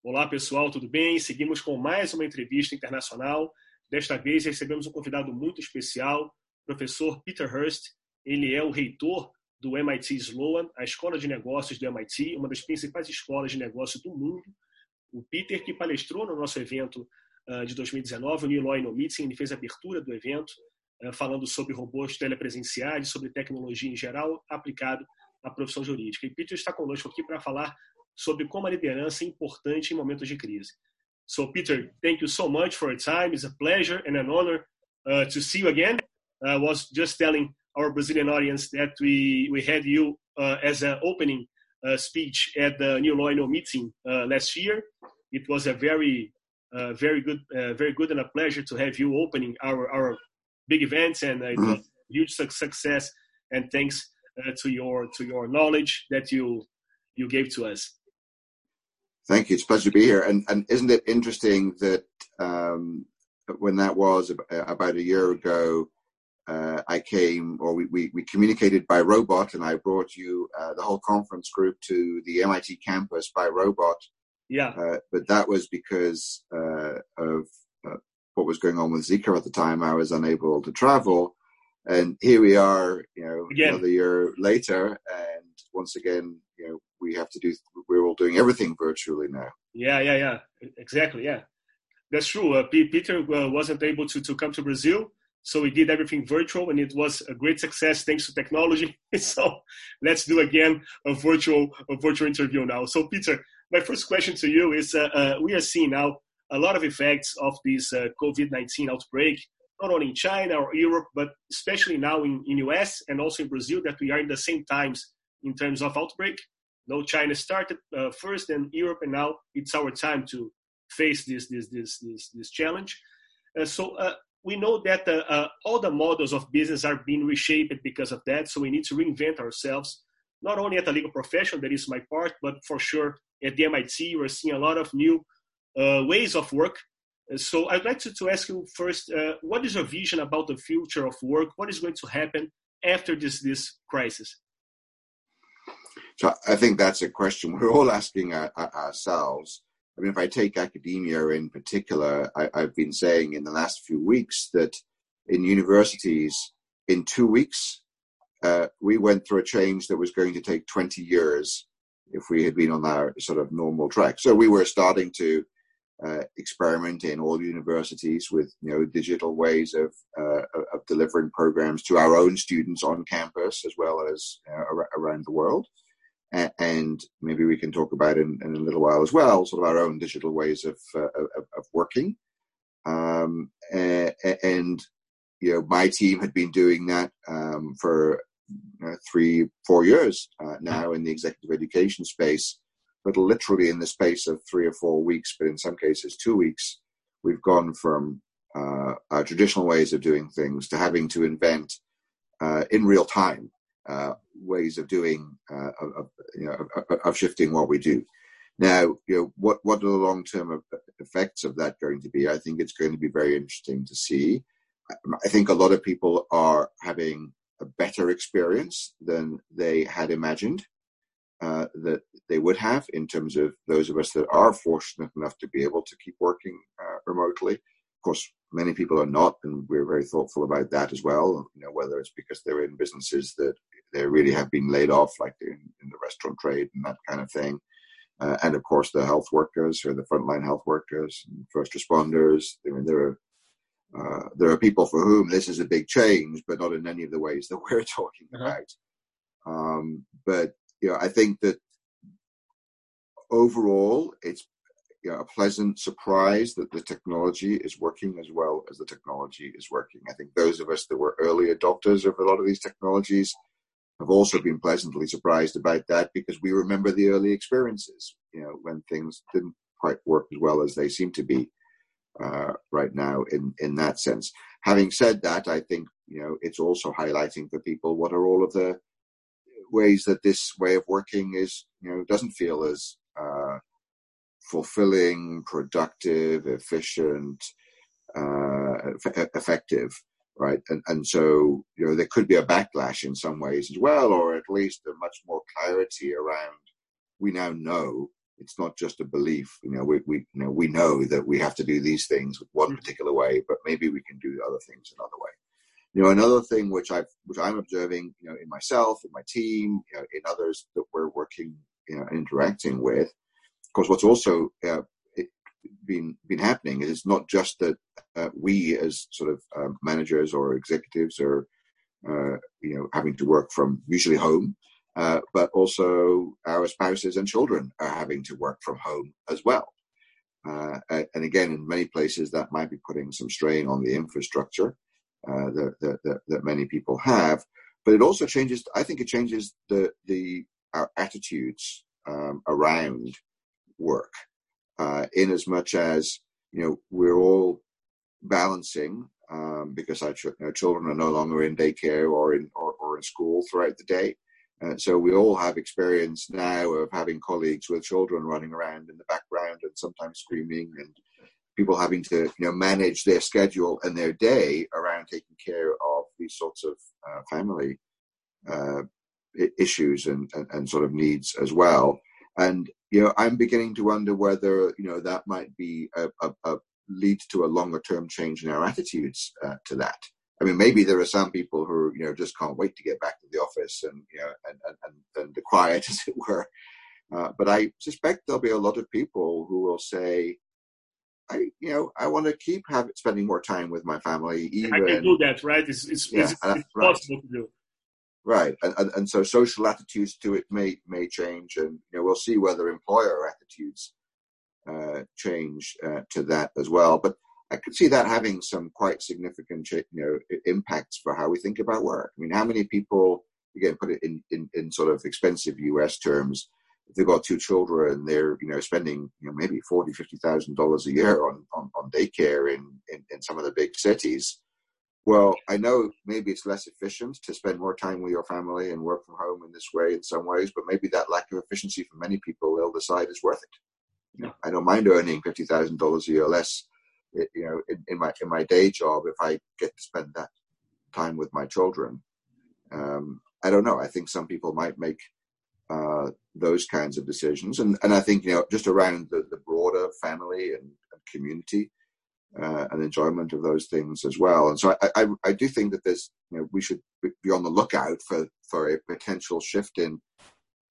Olá, pessoal, tudo bem? Seguimos com mais uma entrevista internacional. Desta vez recebemos um convidado muito especial, professor Peter Hurst. Ele é o reitor do MIT Sloan, a escola de negócios do MIT, uma das principais escolas de negócios do mundo. O Peter, que palestrou no nosso evento uh, de 2019, o Law No Meeting, ele fez a abertura do evento, uh, falando sobre robôs telepresenciais, sobre tecnologia em geral aplicado à profissão jurídica. E Peter está conosco aqui para falar sobre como a liderança é importante em momentos de crise. So, Peter, thank you so much for your time. It's a pleasure and an honor uh, to see you again. I was just telling our Brazilian audience that we, we had you uh, as an opening uh, speech at the New Law meeting uh, last year. It was a very, uh, very good, uh, very good and a pleasure to have you opening our, our big events and a mm-hmm. huge success. And thanks to your to your knowledge that you you gave to us. Thank you. It's a pleasure to be here. And and isn't it interesting that um, when that was about a year ago, uh, I came, or we, we, we, communicated by robot, and I brought you uh, the whole conference group to the MIT campus by robot. Yeah. Uh, but that was because uh, of uh, what was going on with Zika at the time. I was unable to travel, and here we are, you know, again. another year later, and once again, you know, we have to do we're all doing everything virtually now. Yeah yeah yeah. Exactly yeah. That's true. Uh, peter uh, wasn't able to, to come to brazil so we did everything virtual and it was a great success thanks to technology. So let's do again a virtual a virtual interview now. So peter my first question to you is uh, uh we are seeing now a lot of effects of this uh, covid-19 outbreak not only in china or europe but especially now in, in us and also in brazil that we are in the same times in terms of outbreak no, China started uh, first, and Europe, and now it's our time to face this this this this, this challenge. Uh, so uh, we know that uh, uh, all the models of business are being reshaped because of that. So we need to reinvent ourselves, not only at the legal profession, that is my part, but for sure at the MIT, we're seeing a lot of new uh, ways of work. So I'd like to, to ask you first, what is your vision about the future of work? What is going to happen after this this crisis? So I think that's a question we're all asking our, ourselves. I mean, if I take academia in particular, I, I've been saying in the last few weeks that in universities, in two weeks, uh, we went through a change that was going to take 20 years if we had been on our sort of normal track. So we were starting to uh, experiment in all universities with you know digital ways of uh, of delivering programs to our own students on campus as well as uh, around the world and maybe we can talk about in, in a little while as well, sort of our own digital ways of uh, of, of, working. Um, and you know, my team had been doing that um, for uh, three, four years uh, now in the executive education space. But literally in the space of three or four weeks, but in some cases two weeks, we've gone from uh, our traditional ways of doing things to having to invent uh, in real time uh, ways of doing uh, of, you know of, of, shifting what we do. Now, you know what what are the long term effects of that going to be? I think it's going to be very interesting to see. I think a lot of people are having a better experience than they had imagined uh, that they would have in terms of those of us that are fortunate enough to be able to keep working uh, remotely. Of course, many people are not, and we're very thoughtful about that as well. You know, whether it's because they're in businesses that they really have been laid off, like in, in the restaurant trade and that kind of thing. Uh, and of course, the health workers or the frontline health workers, first responders. I mean, there are uh, there are people for whom this is a big change, but not in any of the ways that we're talking uh-huh. about. Um, but you know, I think that overall, it's a pleasant surprise that the technology is working as well as the technology is working. I think those of us that were early adopters of a lot of these technologies have also been pleasantly surprised about that because we remember the early experiences, you know, when things didn't quite work as well as they seem to be uh, right now in, in that sense. Having said that, I think, you know, it's also highlighting for people what are all of the ways that this way of working is, you know, doesn't feel as uh, fulfilling, productive, efficient, uh, effective right? And and so you know there could be a backlash in some ways as well, or at least a much more clarity around. We now know it's not just a belief. You know, we, we you know we know that we have to do these things one mm. particular way, but maybe we can do other things another way. You know, another thing which I which I'm observing, you know, in myself, in my team, you know, in others that we're working, you know, interacting with. What's also uh, been been happening is not just that uh, we as sort of uh, managers or executives are, uh, you know, having to work from usually home, uh, but also our spouses and children are having to work from home as well. Uh, and again, in many places, that might be putting some strain on the infrastructure that, that, that, many people have. But it also changes. I think it changes the the our attitudes um, around work, uh, in as much as you know we're all balancing um, because our, ch- our, children are no longer in daycare or in or, or in school throughout the day. Uh, so we all have experience now of having colleagues with children running around in the background and sometimes screaming and people having to you know manage their schedule and their day around taking care of these sorts of uh, family uh, issues and, and, and sort of needs as well. And you know, I'm beginning to wonder whether you know that might be a, a, a lead to a longer term change in our attitudes uh, to that. I mean, maybe there are some people who you know just can't wait to get back to the office and you know and and, and, and the quiet, as it were. Uh, but I suspect there'll be a lot of people who will say, I you know I want to keep having spending more time with my family. Even I can do that, right? It's it's, yeah, it's, it's right. possible to do. Right, and, and and so social attitudes to it may may change, and you know we'll see whether employer attitudes uh, change uh, to that as well. But I could see that having some quite significant, you know, impacts for how we think about work. I mean, how many people, again, put it in, in, in sort of expensive US terms, if they've got two children, they're, you know, spending, you know, maybe forty, fifty thousand dollars a year on, on, on daycare in, in, in some of the big cities. Well, I know maybe it's less efficient to spend more time with your family and work from home in this way in some ways, but maybe that lack of efficiency for many people, they'll decide is worth it. I don't mind earning fifty thousand dollars a year less you know, in, in, my in my day job, if I get to spend that time with my children, um, I don't know. I think some people might make uh, those kinds of decisions, and and I think you know just around the, the broader family and, and community uh, and enjoyment of those things as well. And so I, I, I do think that there's you know we should be on the lookout for for a potential shift in.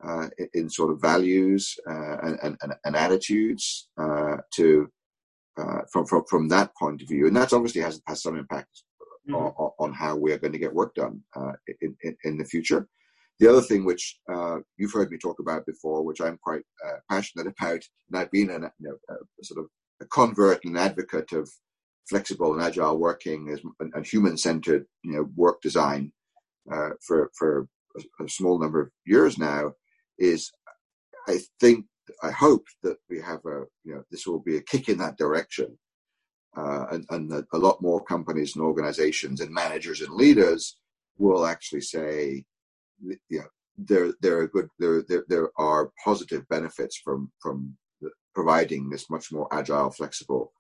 Uh, in sort of values uh, and, and, and attitudes uh, to uh, from, from from that point of view, and that obviously has has some impact mm-hmm. on, on, how we're going to get work done uh, in, in, in the future. The other thing which uh, you've heard me talk about before, which I'm quite uh, passionate about, and I've been a, you know, a sort of a convert and advocate of flexible and agile working as, and, and human-centered, you know, work design uh, for for a, a small number of years now, is I think I hope that we have a, you know, this will be a kick in that direction. Uh, and, and that a lot more companies and organizations and managers and leaders will actually say, you know, there, there are good, there, there, there are positive benefits from, from providing this much more agile, flexible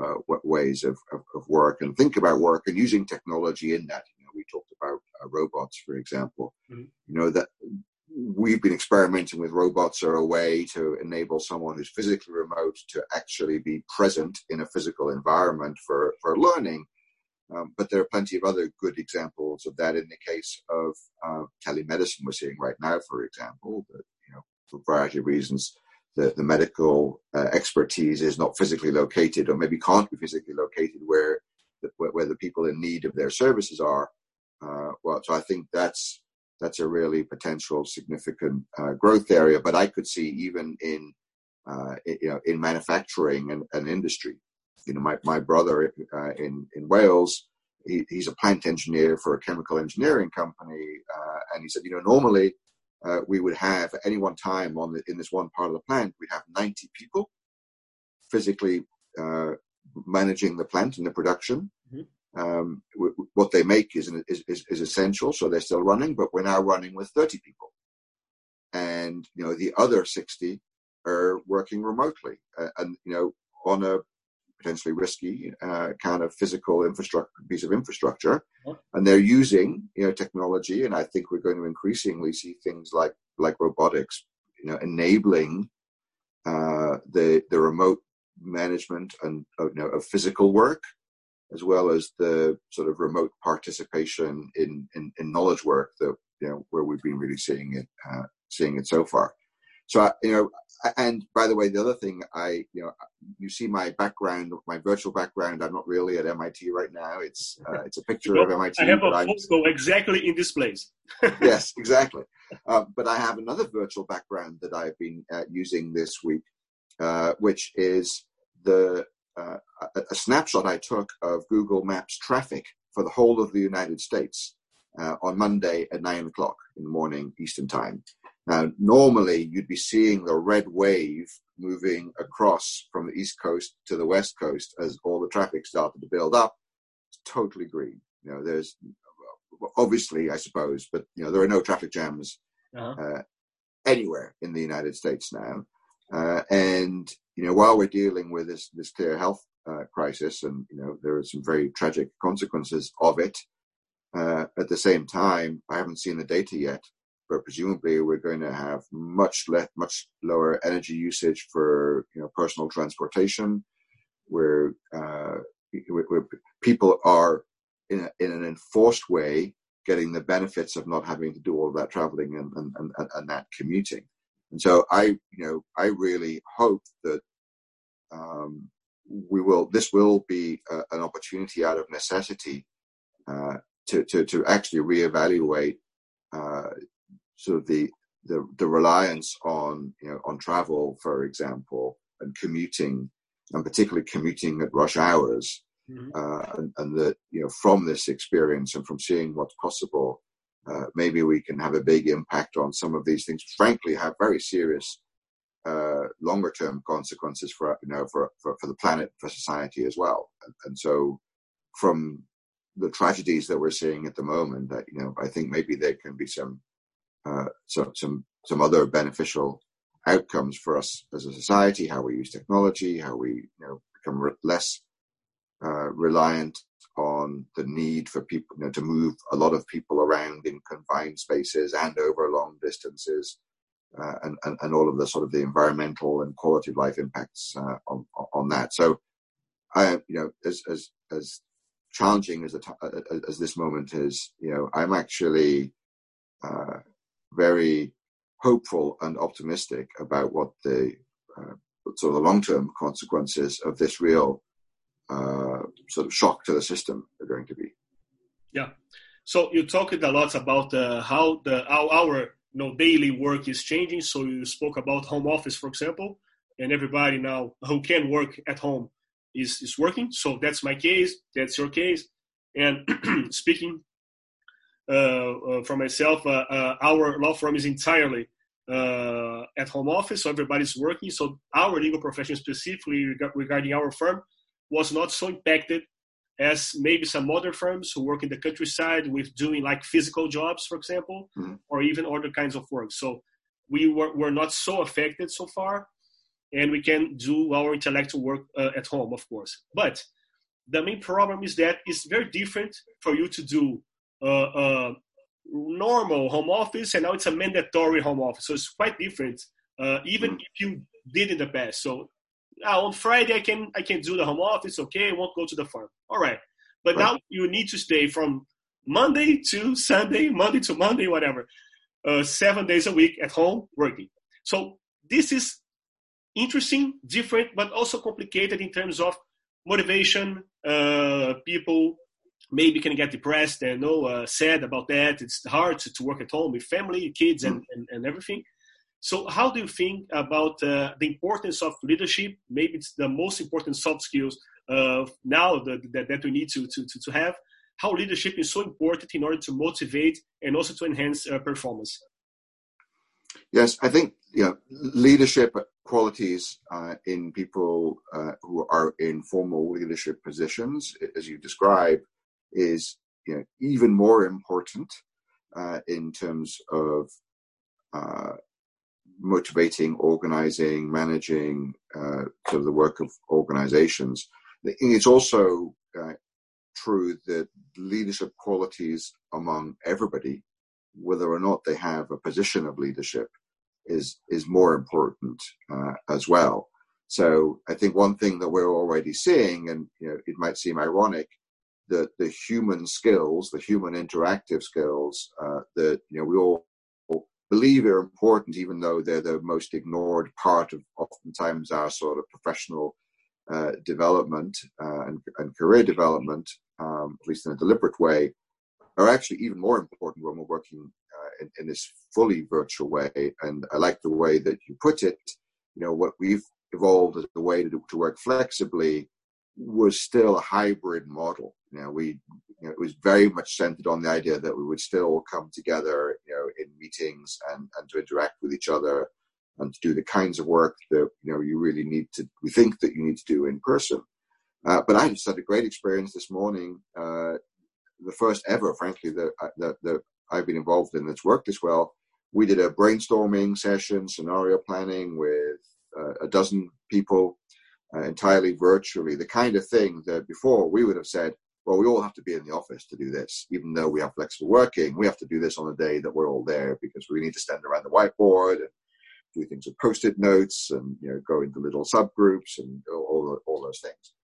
uh, ways of, of, of, work and think about work and using technology in that. You know, we talked about uh, robots, for example. Mm-hmm. You know that we've been experimenting with robots are a way to enable someone who's physically remote to actually be present in a physical environment for, for learning. Um, but there are plenty of other good examples of that in the case of uh, telemedicine we're seeing right now, for example, that, you know, for a variety of reasons, the, the medical uh, expertise is not physically located or maybe can't be physically located where the, where the people in need of their services are. Uh, well, so I think that's that's a really potential significant uh, growth area. But I could see even in uh, you know in manufacturing and, and, industry. You know, my my brother uh, in in Wales, he, he's a plant engineer for a chemical engineering company, uh, and he said, you know, normally uh, we would have at any one time on the, in this one part of the plant, we'd have 90 people physically uh, managing the plant and the production. Mm-hmm. Um, w- what they make is, is, is, is essential, so they're still running, but we're now running with 30 people. And, you know, the other 60 are working remotely uh, and, you know, on a potentially risky uh, kind of physical infrastructure, piece of infrastructure. And they're using, you know, technology. And I think we're going to increasingly see things like, like robotics, you know, enabling uh, the the remote management and you know, of physical work, as well as the sort of remote participation in, in, in knowledge work that you know where we've been really seeing it uh, seeing it so far. So you know, and by the way, the other thing I you know you see my background, my virtual background. I'm not really at MIT right now. It's uh, it's a picture of MIT. I have a photo exactly in this place. yes, exactly. Uh, but I have another virtual background that I've been uh, using this week, uh, which is the uh, a, a, snapshot I took of Google Maps traffic for the whole of the United States uh, on Monday at nine o'clock in the morning Eastern time. Now, normally you'd be seeing the red wave moving across from the East Coast to the West Coast as all the traffic started to build up. It's totally green. You know, there's obviously, I suppose, but you know, there are no traffic jams uh-huh. uh, anywhere in the United States now. Uh, and you know, while we're dealing with this this clear health uh, crisis, and you know, there are some very tragic consequences of it. Uh, at the same time, I haven't seen the data yet, but presumably we're going to have much less, much lower energy usage for you know personal transportation, where, uh, where, people are in, a, in an enforced way getting the benefits of not having to do all that traveling and, and, and, and that commuting. And so I, you know, I really hope that um, we will. This will be a, an opportunity out of necessity uh, to, to to actually reevaluate uh, sort of the, the the reliance on you know on travel, for example, and commuting, and particularly commuting at rush hours. Mm-hmm. Uh, and, and that you know from this experience and from seeing what's possible, uh, maybe we can have a big impact on some of these things. Frankly, have very serious uh, longer term consequences for you know for, for, for the planet, for society as well. And, and, so, from the tragedies that we're seeing at the moment, that you know, I think maybe there can be some uh, some some some other beneficial outcomes for us as a society. How we use technology, how we you know become less uh, reliant on the need for people you know, to move a lot of people around in confined spaces and over long distances, uh, and, and, and all of the sort of the environmental and quality of life impacts uh, on on that. So, I you know as as as challenging as t- as this moment is, you know, I'm actually uh, very hopeful and optimistic about what the uh, sort of the long term consequences of this real uh, sort of shock to the system are going to be. Yeah. So you talked a lot about uh, how the how our you know daily work is changing. So you spoke about home office, for example, and everybody now who can work at home is is working. So that's my case. That's your case. And speaking for myself, uh, uh, our law firm is entirely uh, at home office, so everybody's working. So our legal profession specifically regarding our firm was not so impacted as maybe some other firms who work in the countryside with doing like physical jobs, for example, mm-hmm. or even other kinds of work. So we were, were not so affected so far, and we can do our intellectual work uh, at home, of course. But the main problem is that it's very different for you to do uh, uh, normal home office, and now it's a mandatory home office. So it's quite different, uh, even mm-hmm. if you did in the past. So uh, on Friday I can I can do the home office. Okay, I won't go to the farm. All right, but right. now you need to stay from Monday to Sunday, Monday to Monday, whatever, uh, seven days a week at home working. So this is interesting, different, but also complicated in terms of motivation. Uh, people maybe can get depressed and know uh, sad about that. It's hard to, to, work at home with family, kids, and, and, and everything. So, how do you think about uh, the importance of leadership? Maybe it's the most important soft skills uh, now that, that, that we need to, to, to have. How leadership is so important in order to motivate and also to enhance uh, performance. Yes, I think you know, leadership qualities uh, in people uh, who are in formal leadership positions, as you describe, is you know, even more important uh, in terms of motivating, organizing, managing uh, sort of the work of organizations. It's also uh, true that leadership qualities among everybody, whether or not they have a position of leadership, is is more important uh, as well. So I think one thing that we're already seeing, and you know, it might seem ironic, that the human skills, the human interactive skills uh, that you know we all believe are important, even though they're the most ignored part of oftentimes our sort of professional uh, development uh, and, and, career development, um, at least in a deliberate way, are actually even more important when we're working uh, in, in, this fully virtual way. And I like the way that you put it. You know, what we've evolved as a way to, to work flexibly was still a hybrid model. You know, we you know, it was very much centered on the idea that we would still all come together, you know, in meetings and, and to interact with each other and to do the kinds of work that you know you really need to. We think that you need to do in person. Uh, but I just had a great experience this morning. Uh, the first ever, frankly, that, uh, that that I've been involved in that's worked as well. We did a brainstorming session, scenario planning with uh, a dozen people uh, entirely virtually, the kind of thing that before we would have said, well, we all have to be in the office to do this, even though we have flexible working. We have to do this on a day that we're all there because we need to stand around the whiteboard and do things with post-it notes and you know go into little subgroups and all all those things.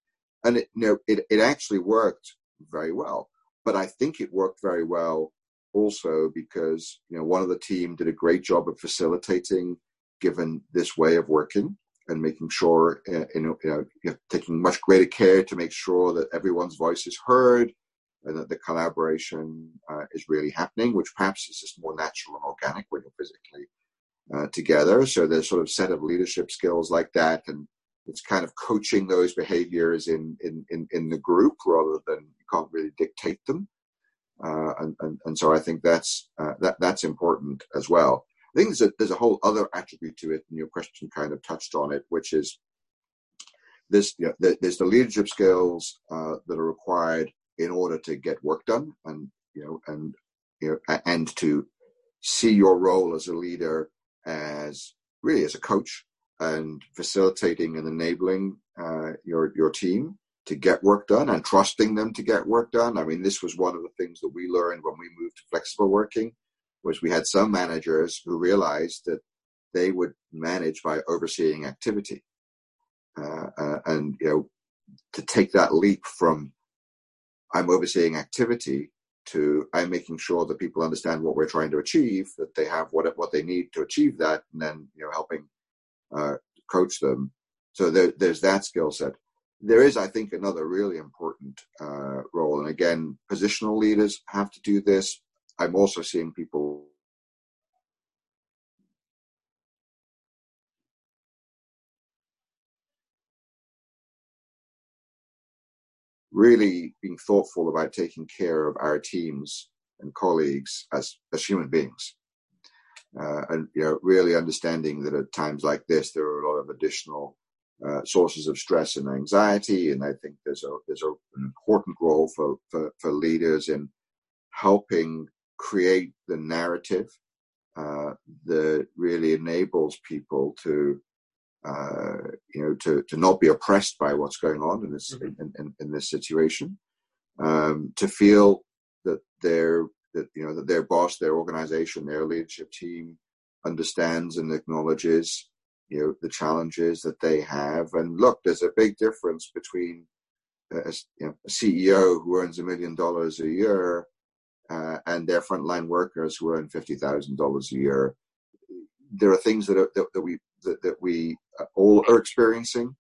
And it, you know, it it actually worked very well. But I think it worked very well also because you know one of the team did a great job of facilitating given this way of working and making sure, uh, you know, you know, taking much greater care to make sure that everyone's voice is heard and that the collaboration uh, is really happening, which perhaps is just more natural and organic when you're physically uh, together. So there's sort of set of leadership skills like that, and it's kind of coaching those behaviors in in in, in the group rather than you can't really dictate them. Uh, and, and and so I think that's that that's important as well. I think there's a, there's a whole other attribute to it, and your question kind of touched on it, which is this. You know, there's the leadership skills uh, that are required in order to get work done, and you know, and you know, and to see your role as a leader as really as a coach and facilitating and enabling uh, your your team to get work done and trusting them to get work done. I mean, this was one of the things that we learned when we moved to flexible working was we had some managers who realized that they would manage by overseeing activity. Uh, uh, and, you know, to take that leap from I'm overseeing activity to I'm making sure that people understand what we're trying to achieve, that they have what what they need to achieve that, and then you know helping uh, coach them. So there, there's that skill set. There is, I think, another really important uh, role, and again, positional leaders have to do this. I'm also seeing people really being thoughtful about taking care of our teams and colleagues as, as human beings. Uh, and you know, really understanding that at times like this, there are a lot of additional uh, sources of stress and anxiety. And I think there's a there's a, an important role for, for, for leaders in helping create the narrative uh, that really enables people to uh, you know, to, to not be oppressed by what's going on in this mm-hmm. in, in, in, this situation, um, to feel that their that you know that their boss, their organization, their leadership team understands and acknowledges you know the challenges that they have. And look, there's a big difference between a, you know, a CEO who earns a million dollars a year uh, and their frontline workers who earn fifty thousand dollars a year. There are things that, are, that, that we that, that we uh, all are experiencing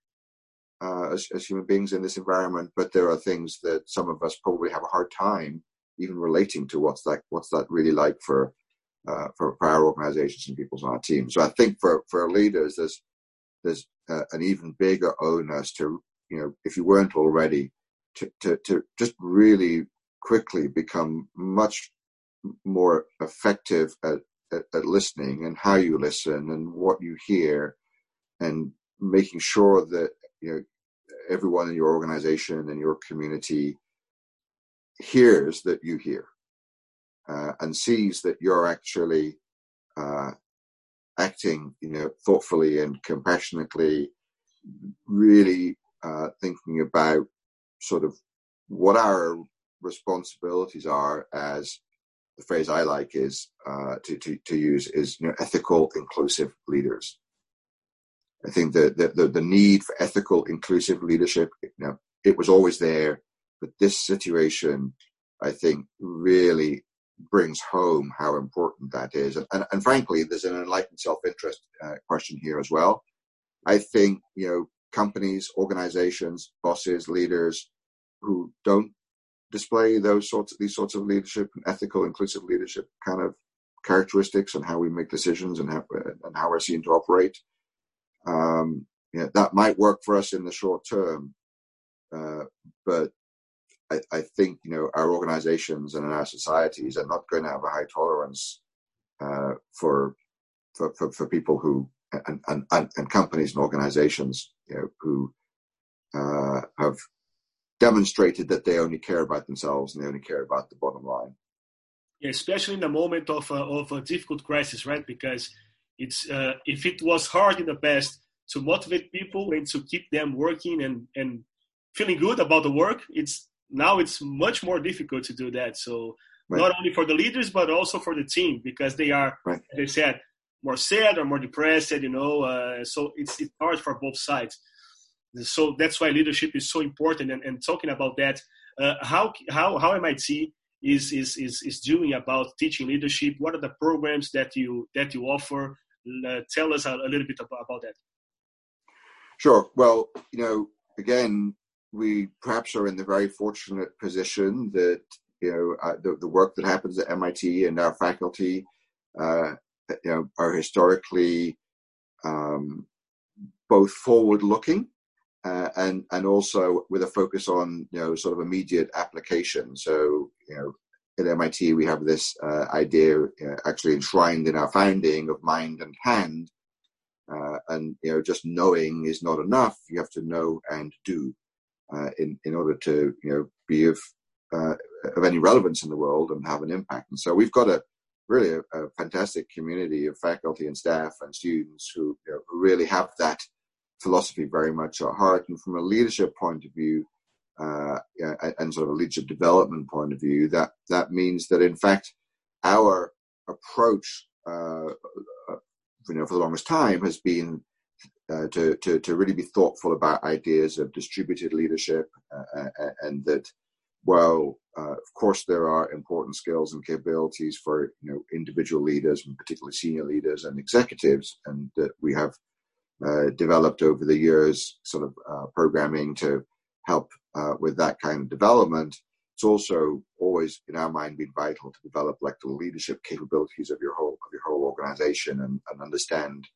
uh, as, as, human beings in this environment, but there are things that some of us probably have a hard time even relating to what's that what's that really like for uh, for, our organizations and people on our team. So I think for for leaders, there's there's uh, an even bigger onus to you know if you weren't already to to, to just really quickly become much more effective at at, at listening and how you listen and what you hear and making sure that you know everyone in your organization and your community hears that you hear uh, and sees that you're actually uh, acting you know thoughtfully and compassionately really uh, thinking about sort of what our responsibilities are as the phrase I like is uh, to, to, to use is you know, ethical, inclusive leaders. I think that the, the, the, need for ethical, inclusive leadership, you know, it was always there, but this situation, I think, really brings home how important that is. And, and, and frankly, there's an enlightened self-interest uh, question here as well. I think, you know, companies, organizations, bosses, leaders who don't display those sorts of, these sorts of leadership and ethical, inclusive leadership kind of characteristics and how we make decisions and how, and how we're seen to operate. Um, yeah, that might work for us in the short term, uh, but I, I, think you know our organizations and our societies are not going to have a high tolerance uh, for, for, for for people who and, and, and companies and organizations you know, who uh, have demonstrated that they only care about themselves and they only care about the bottom line. Yeah, especially in the moment of a, of a difficult crisis, right? Because it's uh, if it was hard in the past to motivate people and to keep them working and and feeling good about the work, it's now it's much more difficult to do that. So right. not only for the leaders but also for the team because they are, right. as I said, more sad or more depressed. You know, uh, so it's it's hard for both sides. So that's why leadership is so important. And, and talking about that, uh, how how how MIT is is is is doing about teaching leadership? What are the programs that you that you offer? Uh, tell us a, a little bit about, about that. Sure. Well, you know, again, we perhaps are in the very fortunate position that you know uh, the, the work that happens at MIT and our faculty, uh, you know, are historically um, both forward-looking uh, and and also with a focus on you know sort of immediate application. So you know at MIT we have this uh, idea uh, actually enshrined in our founding of mind and hand, uh, and you know just knowing is not enough. You have to know and do uh, in in order to you know be of uh, of any relevance in the world and have an impact. And so we've got a really a, a fantastic community of faculty and staff and students who, you know, who really have that philosophy very much at heart. And from a leadership point of view, uh, and sort of a leadership development point of view, that that means that in fact our approach, uh, uh, you know, for the longest time has been uh, to, to to really be thoughtful about ideas of distributed leadership, uh, uh, and that while of course there are important skills and capabilities for you know individual leaders and particularly senior leaders and executives, and that we have uh, developed over the years, sort of uh, programming to help uh, with that kind of development. It's also always, in our mind, been vital to develop like the leadership capabilities of your whole of your whole organization and, and understand,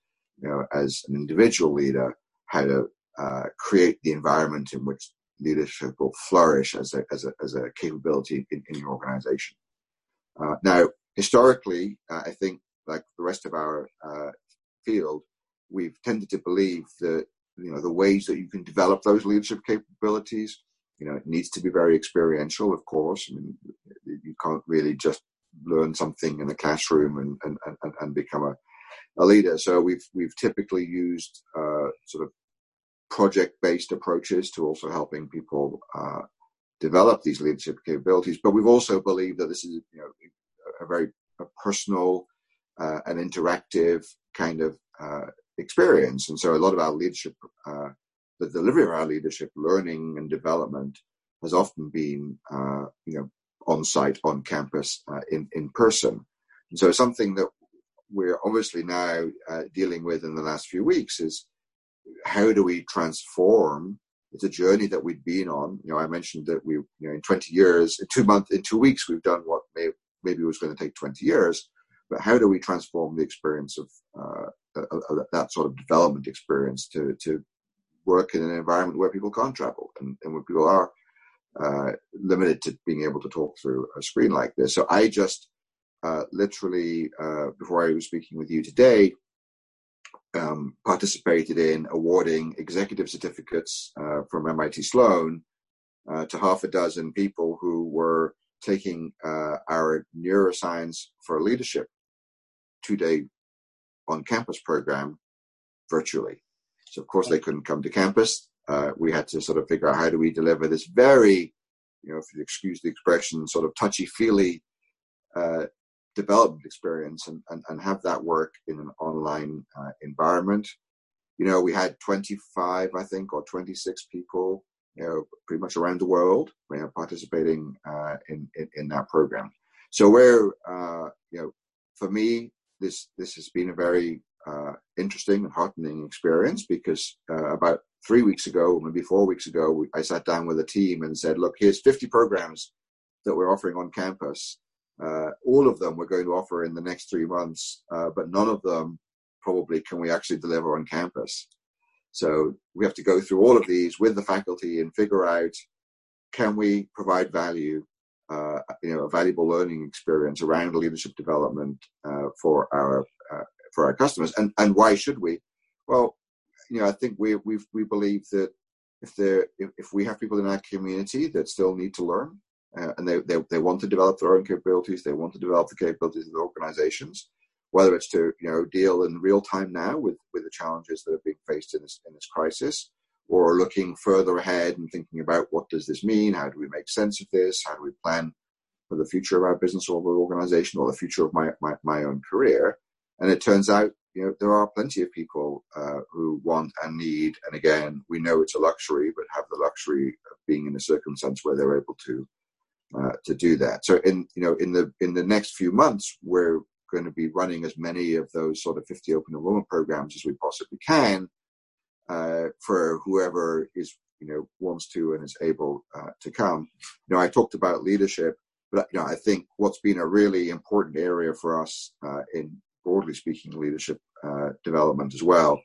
you know, as an individual leader, how to uh, create the environment in which leadership will flourish as a as a as a capability in, in your organization. Uh, now, historically, I think like the rest of our field, we've tended to believe that you know the ways that you can develop those leadership capabilities you know it needs to be very experiential of course. I mean, you can't really just learn something in the classroom and and, and, and become a, a leader. So we've we've typically used uh, sort of project based approaches to also helping people uh, develop these leadership capabilities. But we've also believed that this is you know a very a personal uh, and interactive kind of uh, experience. And so a lot of our leadership, uh, the delivery of our leadership learning and development has often been, uh, you know, on site, on campus, uh, in, in person. And so something that we're obviously now uh, dealing with in the last few weeks is how do we transform it's a journey that we've been on. You know, I mentioned that we, you know, in 20 years, in two months, in two weeks, we've done what may, maybe was going to take 20 years. But how do we transform the experience of uh, that sort of development experience to to work in an environment where people can't travel and, and where people are uh, limited to being able to talk through a screen like this. So I just uh, literally uh, before I was speaking with you today. Um, participated in awarding executive certificates uh, from MIT Sloan uh, to half a dozen people who were taking our neuroscience for leadership two day on campus program virtually. So of course they couldn't come to campus. Uh, we had to sort of figure out how do we deliver this very, you know, if you excuse the expression, sort of touchy feely uh, development experience and, and, and, have that work in an online uh, environment. You know, we had 25, I think, or 26 people, you know, pretty much around the world, you know, participating uh, in, in, in that program. So we're, uh, you know, for me, this this has been a very uh, interesting and heartening experience because uh, about three weeks ago, maybe four weeks ago, I sat down with a team and said, "Look, here's 50 programs that we're offering on campus. Uh, all of them we're going to offer in the next three months, uh, but none of them probably can we actually deliver on campus. So we have to go through all of these with the faculty and figure out can we provide value uh, you know, a valuable learning experience around leadership development uh, for our uh, for our customers. And and why should we? Well, you know, I think we we we believe that if there if, if we have people in our community that still need to learn uh, and they, they they want to develop their own capabilities, they want to develop the capabilities of the organizations, whether it's to you know deal in real time now with with the challenges that are being faced in this in this crisis or looking further ahead and thinking about what does this mean? How do we make sense of this? How do we plan for the future of our business or our organization or the future of my, my, my own career? And it turns out, you know, there are plenty of people uh, who want and need, and again, we know it's a luxury, but have the luxury of being in a circumstance where they're able to uh, to do that. So, in you know, in the in the next few months, we're going to be running as many of those sort of 50 open enrollment programs as we possibly can uh, for whoever is you know wants to and is able uh, to come. You know, I talked about leadership, but you know, I think what's been a really important area for us uh, in broadly speaking leadership uh, development as well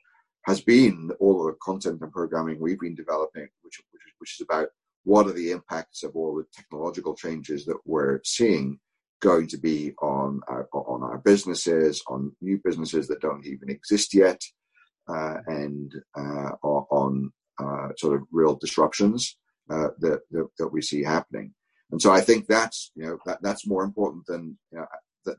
has been all of the content and programming we've been developing, which which, which is about what are the impacts of all the technological changes that we're seeing going to be on our, on our businesses, on new businesses that don't even exist yet, uh, and uh, on uh, sort of real disruptions that, that, that we see happening. And so I think that's you know that, that's more important than you know,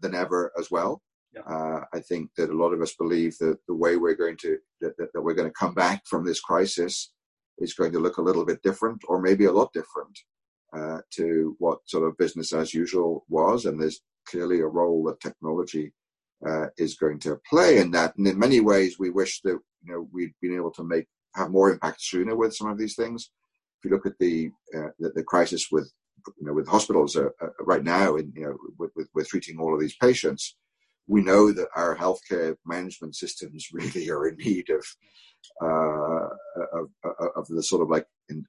than ever as well. Uh, I think that a lot of us believe that the way we're going to that, that, that, we're going to come back from this crisis is going to look a little bit different, or maybe a lot different uh, to what sort of business as usual was. And there's clearly a role that technology uh, is going to play in that. And in many ways, we wish that you know we'd been able to make have more impact sooner with some of these things. If you look at the uh, the, the, crisis with you know with hospitals uh, uh right now, and you know with, with, with treating all of these patients, we know that our healthcare management systems really are in need of uh, of, of, the sort of like in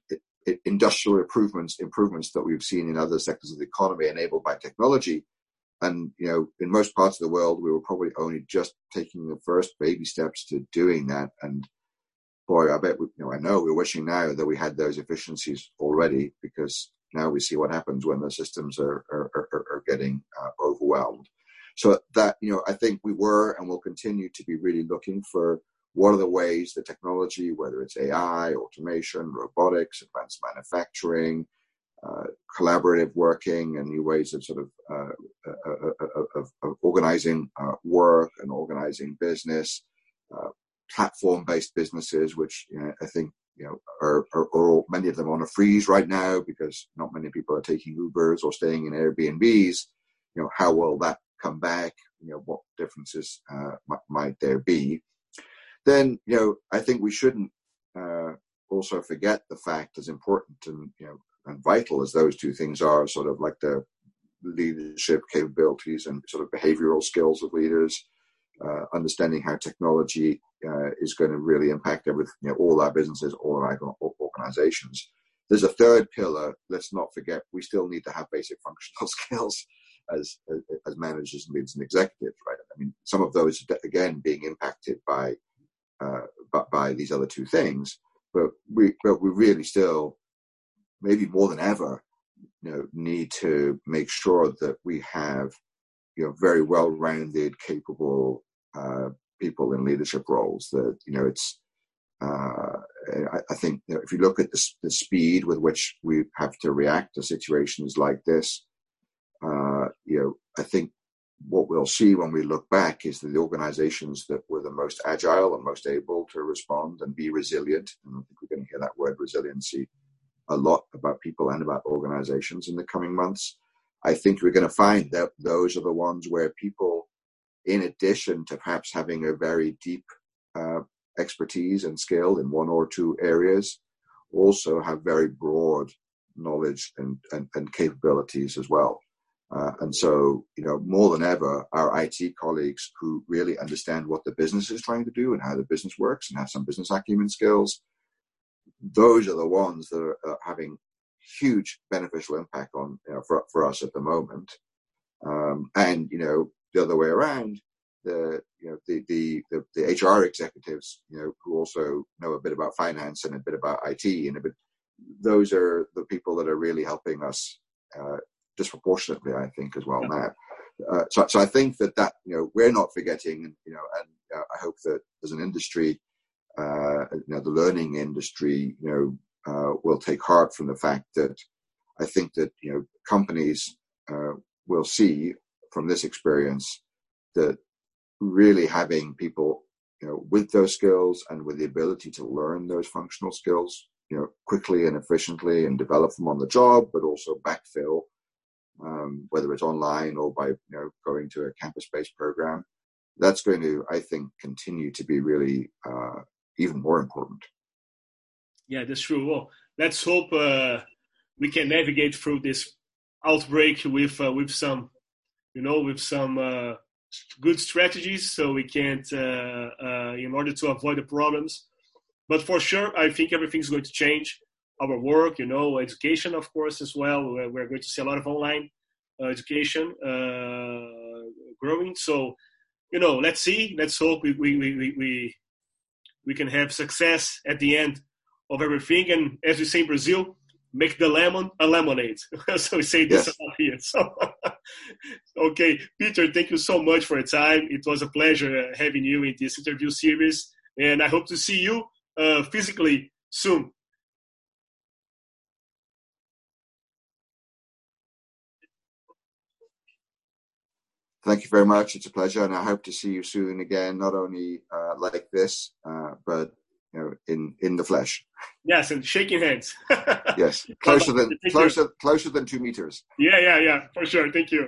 industrial improvements improvements that we've seen in other sectors of the economy enabled by technology and you know in most parts of the world we were probably only just taking the first baby steps to doing that. And boy i bet we, you know i know we're wishing now that we had those efficiencies already because now we see what happens when the systems are are, are, are getting uh, overwhelmed. So that you know i think we were and will continue to be really looking for what are the ways the technology whether it's ai automation robotics advanced manufacturing uh, collaborative working and new ways of sort of, uh, of, of, organizing uh, work and organizing business, uh, platform-based businesses, which you know, I think you know are, are, are all, many of them on a freeze right now because not many people are taking Ubers or staying in Airbnbs. You know, how will that come back? You know, what differences uh, might, might there be? Then, you know, I think we shouldn't also forget the fact as important and you know and vital as those two things are, sort of like the leadership capabilities and sort of behavioral skills of leaders, uh, understanding how technology uh, is going to really impact everything, you know, all our businesses, all our organizations. There's a third pillar. Let's not forget, we still need to have basic functional skills as, as, managers and leaders and executives, right? I mean, some of those again being impacted by uh, by, by these other two things, but we but we really still maybe more than ever, know, need to make sure that we have, you know, very well-rounded, capable uh, people in leadership roles. That you know, it's. Uh, I, I, think you know, if you look at the, the, speed with which we have to react to situations like this, uh, you know, I think what we'll see when we look back is that the organizations that were the most agile and most able to respond and be resilient, and I think we're going to hear that word resiliency a lot about people and about organizations in the coming months. I think we're going to find that those are the ones where people, in addition to perhaps having a very deep uh, expertise and skill in one or two areas, also have very broad knowledge and, and, and capabilities as well. Uh, and so, you know, more than ever, our IT colleagues who really understand what the business is trying to do and how the business works and have some business acumen skills, those are the ones that are, are having huge beneficial impact on you know, for for us at the moment. Um, and you know, the other way around, the you know the, the, the the HR executives, you know, who also know a bit about finance and a bit about IT and a bit, those are the people that are really helping us uh, disproportionately, I think, as well now. Uh, so, so I think that that you know we're not forgetting, you know, and uh, I hope that as an industry, uh, you know, the learning industry, you know, uh, will take heart from the fact that I think that you know companies uh, will see from this experience that really having people you know with those skills and with the ability to learn those functional skills you know quickly and efficiently and develop them on the job but also backfill um, whether it's online or by you know going to a campus-based program that's going to i think continue to be really uh, even more important yeah, that's true. Well, let's hope uh, we can navigate through this outbreak with uh, with some, you know, with some uh, good strategies, so we can't, uh, uh, in order to avoid the problems. But for sure, I think everything's going to change. Our work, you know, education, of course, as well. We're, going to see a lot of online uh, education growing. So, you know, let's see. Let's hope we we we we, we can have success at the end of everything. And as we say in Brazil, make the lemon a lemonade. so we say this yes. here. So, okay, Peter, thank you so much for your time. It was a pleasure uh, having you in this interview series, and I hope to see you uh, physically soon. Thank you very much. It's a pleasure, and I hope to see you soon again. Not only uh, like this, uh, but you know, in in the flesh. Yes, and shaking hands. yes, closer than closer closer than two meters. Yeah, yeah, yeah, for sure. Thank you.